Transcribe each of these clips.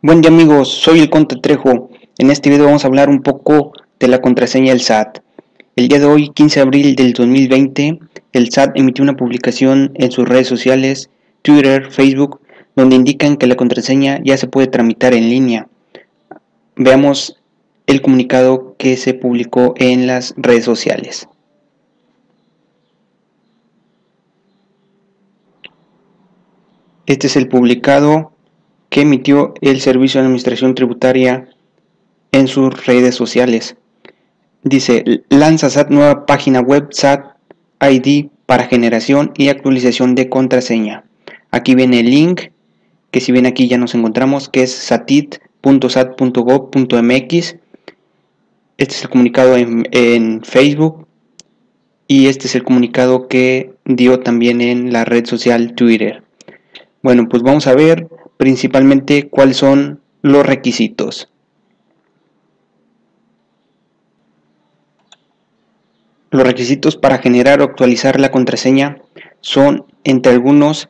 Buen día amigos, soy el Conte Trejo. En este video vamos a hablar un poco de la contraseña del SAT. El día de hoy, 15 de abril del 2020, el SAT emitió una publicación en sus redes sociales, Twitter, Facebook, donde indican que la contraseña ya se puede tramitar en línea. Veamos el comunicado que se publicó en las redes sociales. Este es el publicado que emitió el Servicio de Administración Tributaria en sus redes sociales. Dice, lanza SAT nueva página web SAT ID para generación y actualización de contraseña. Aquí viene el link, que si bien aquí ya nos encontramos, que es satit.sat.gov.mx. Este es el comunicado en, en Facebook y este es el comunicado que dio también en la red social Twitter. Bueno, pues vamos a ver principalmente cuáles son los requisitos. Los requisitos para generar o actualizar la contraseña son, entre algunos,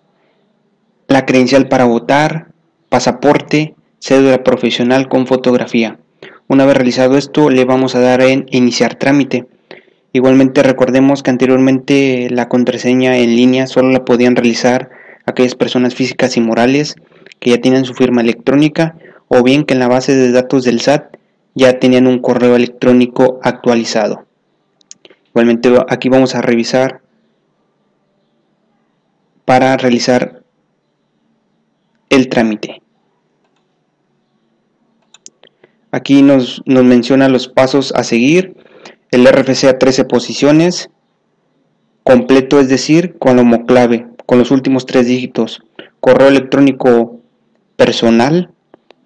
la credencial para votar, pasaporte, cédula profesional con fotografía. Una vez realizado esto, le vamos a dar en iniciar trámite. Igualmente recordemos que anteriormente la contraseña en línea solo la podían realizar aquellas personas físicas y morales que ya tienen su firma electrónica o bien que en la base de datos del SAT ya tenían un correo electrónico actualizado. Igualmente aquí vamos a revisar para realizar el trámite. Aquí nos, nos, menciona los pasos a seguir. El RFC a 13 posiciones, completo es decir, con homoclave, con los últimos tres dígitos. Correo electrónico personal.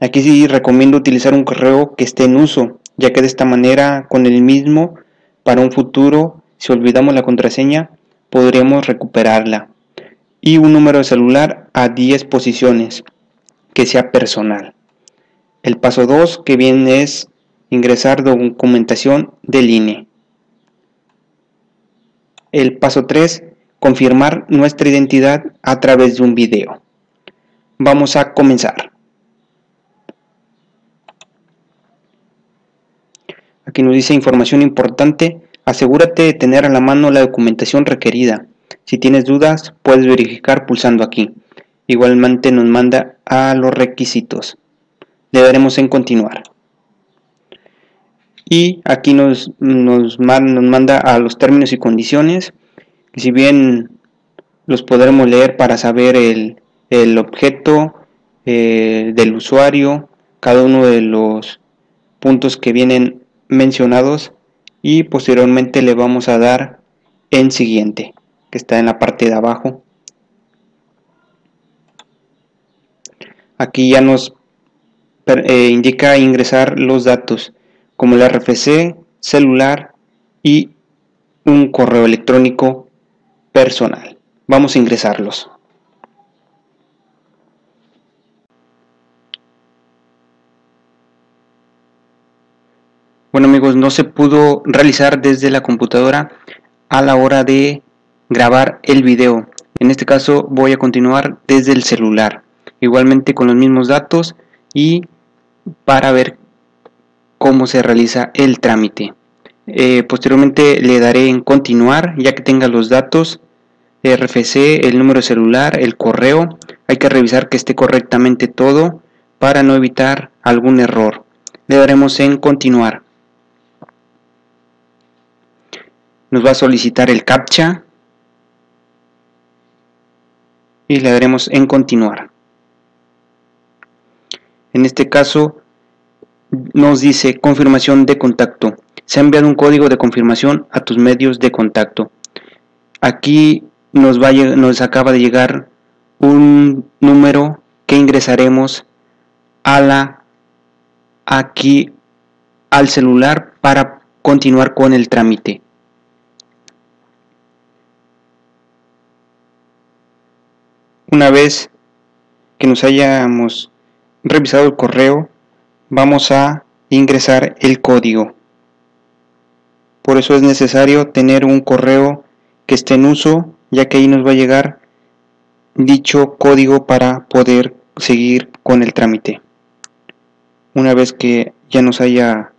Aquí sí recomiendo utilizar un correo que esté en uso, ya que de esta manera con el mismo para un futuro, si olvidamos la contraseña, podremos recuperarla. Y un número de celular a 10 posiciones, que sea personal. El paso 2 que viene es ingresar documentación del INE. El paso 3, confirmar nuestra identidad a través de un video. Vamos a comenzar. Aquí nos dice información importante. Asegúrate de tener a la mano la documentación requerida. Si tienes dudas, puedes verificar pulsando aquí. Igualmente nos manda a los requisitos. Le daremos en continuar. Y aquí nos, nos, manda a los términos y condiciones. Si bien los podremos leer para saber el, el objeto eh, del usuario, cada uno de los puntos que vienen mencionados y posteriormente le vamos a dar en siguiente, que está en la parte de abajo. Aquí ya nos eh, indica ingresar los datos como el RFC, celular y un correo electrónico personal. Vamos a ingresarlos. Bueno amigos, no se pudo realizar desde la computadora a la hora de grabar el video. En este caso voy a continuar desde el celular. Igualmente con los mismos datos y para ver cómo se realiza el trámite. Eh, posteriormente le daré en continuar ya que tenga los datos RFC, el número celular, el correo. Hay que revisar que esté correctamente todo para no evitar algún error. Le daremos en continuar. Nos va a solicitar el captcha y le daremos en continuar. En este caso nos dice confirmación de contacto. Se ha enviado un código de confirmación a tus medios de contacto. Aquí nos, va nos acaba de llegar un número que ingresaremos a la aquí al celular para continuar con el trámite. Una vez que nos hayamos revisado el correo, vamos a ingresar el código. Por eso es necesario tener un correo que esté en uso, ya que ahí nos va a llegar dicho código para poder seguir con el trámite. una vez que ya nos haya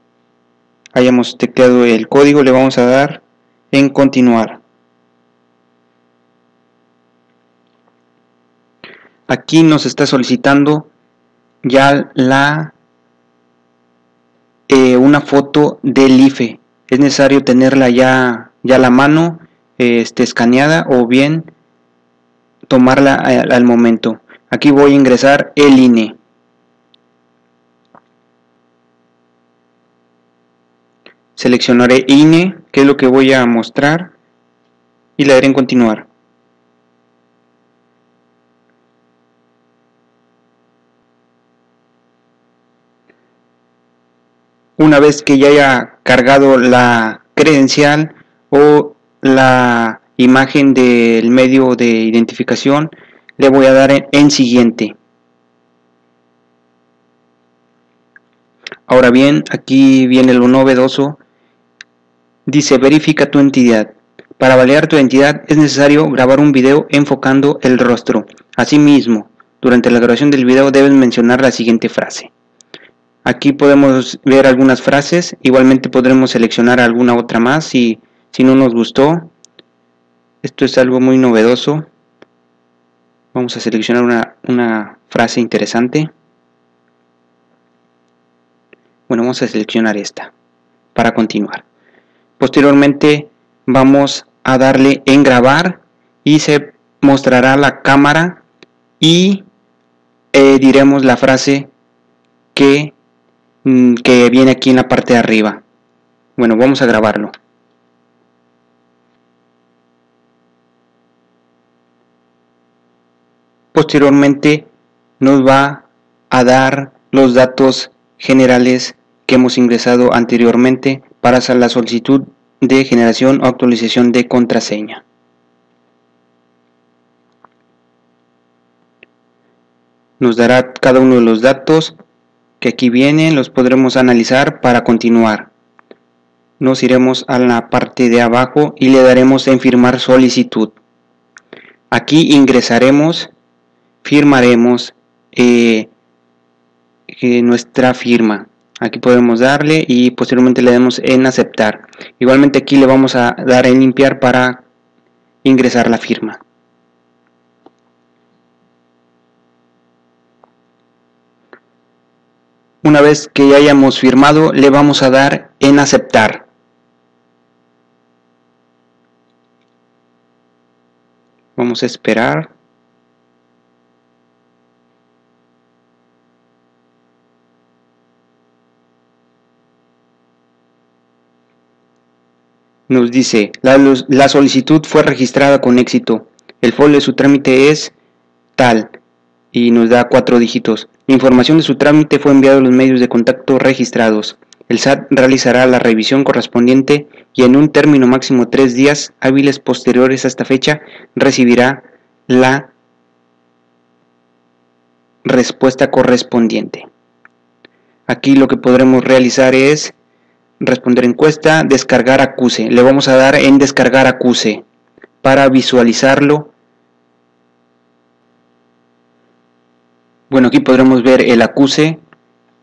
hayamos tecleado el código le vamos a dar en continuar aquí nos está solicitando ya la eh, una foto del IFE es necesario tenerla ya ya a la mano este, escaneada o bien tomarla al momento. Aquí voy a ingresar el INE seleccionaré INE que es lo que voy a mostrar y le daré en continuar una vez que ya haya cargado la credencial o la imagen del medio de identificación le voy a dar en, siguiente. Ahora bien aquí viene lo novedoso. Dice verifica tu entidad. Para validar tu identidad es necesario grabar un video enfocando el rostro. Asimismo durante la grabación del video debes mencionar la siguiente frase Aquí podemos ver algunas frases, igualmente podremos seleccionar alguna otra más si, si no nos gustó. Esto es algo muy novedoso. Vamos a seleccionar una, frase interesante. Bueno, vamos a seleccionar esta para continuar. Posteriormente vamos a darle en grabar y se mostrará la cámara y eh, diremos la frase que Mm, que viene aquí en la parte de arriba. Bueno, vamos a grabarlo. Posteriormente nos va a dar los datos generales que hemos ingresado anteriormente para hacer la solicitud de generación o actualización de contraseña. Nos dará cada uno de los datos que aquí vienen los podremos analizar para continuar. Nos iremos a la parte de abajo y le daremos en firmar solicitud. Aquí ingresaremos, firmaremos eh, eh, nuestra firma. Aquí podemos darle y posteriormente le damos en aceptar. Igualmente aquí le vamos a dar en limpiar para ingresar la firma. Una vez que ya hayamos firmado, le vamos a dar en aceptar. Vamos a esperar. Nos dice, la, solicitud fue registrada con éxito. El folio de su trámite es tal y nos da cuatro dígitos. La información de su trámite fue enviada a los medios de contacto registrados. El SAT realizará la revisión correspondiente y en un término máximo tres días hábiles posteriores a esta fecha recibirá la respuesta correspondiente. Aquí lo que podremos realizar es responder encuesta, descargar acuse. Le vamos a dar en descargar acuse para visualizarlo Bueno, aquí podremos ver el acuse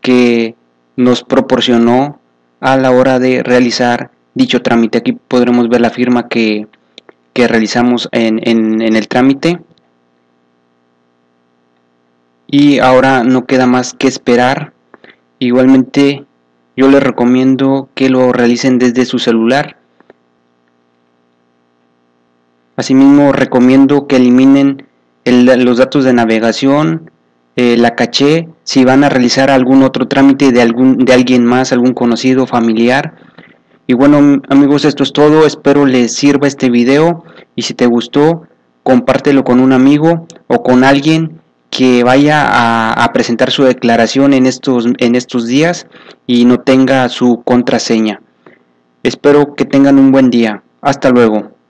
que nos proporcionó a la hora de realizar dicho trámite. Aquí podremos ver la firma que, realizamos en, en el trámite. Y ahora no queda más que esperar. Igualmente yo les recomiendo que lo realicen desde su celular. Asimismo recomiendo que eliminen los datos de navegación, eh, la caché si van a realizar algún otro trámite de, algún, de alguien más, algún conocido, familiar. Y bueno amigos, esto es todo, espero les sirva este video y si te gustó, compártelo con un amigo o con alguien que vaya a, a presentar su declaración en estos, en estos días y no tenga su contraseña. Espero que tengan un buen día. Hasta luego.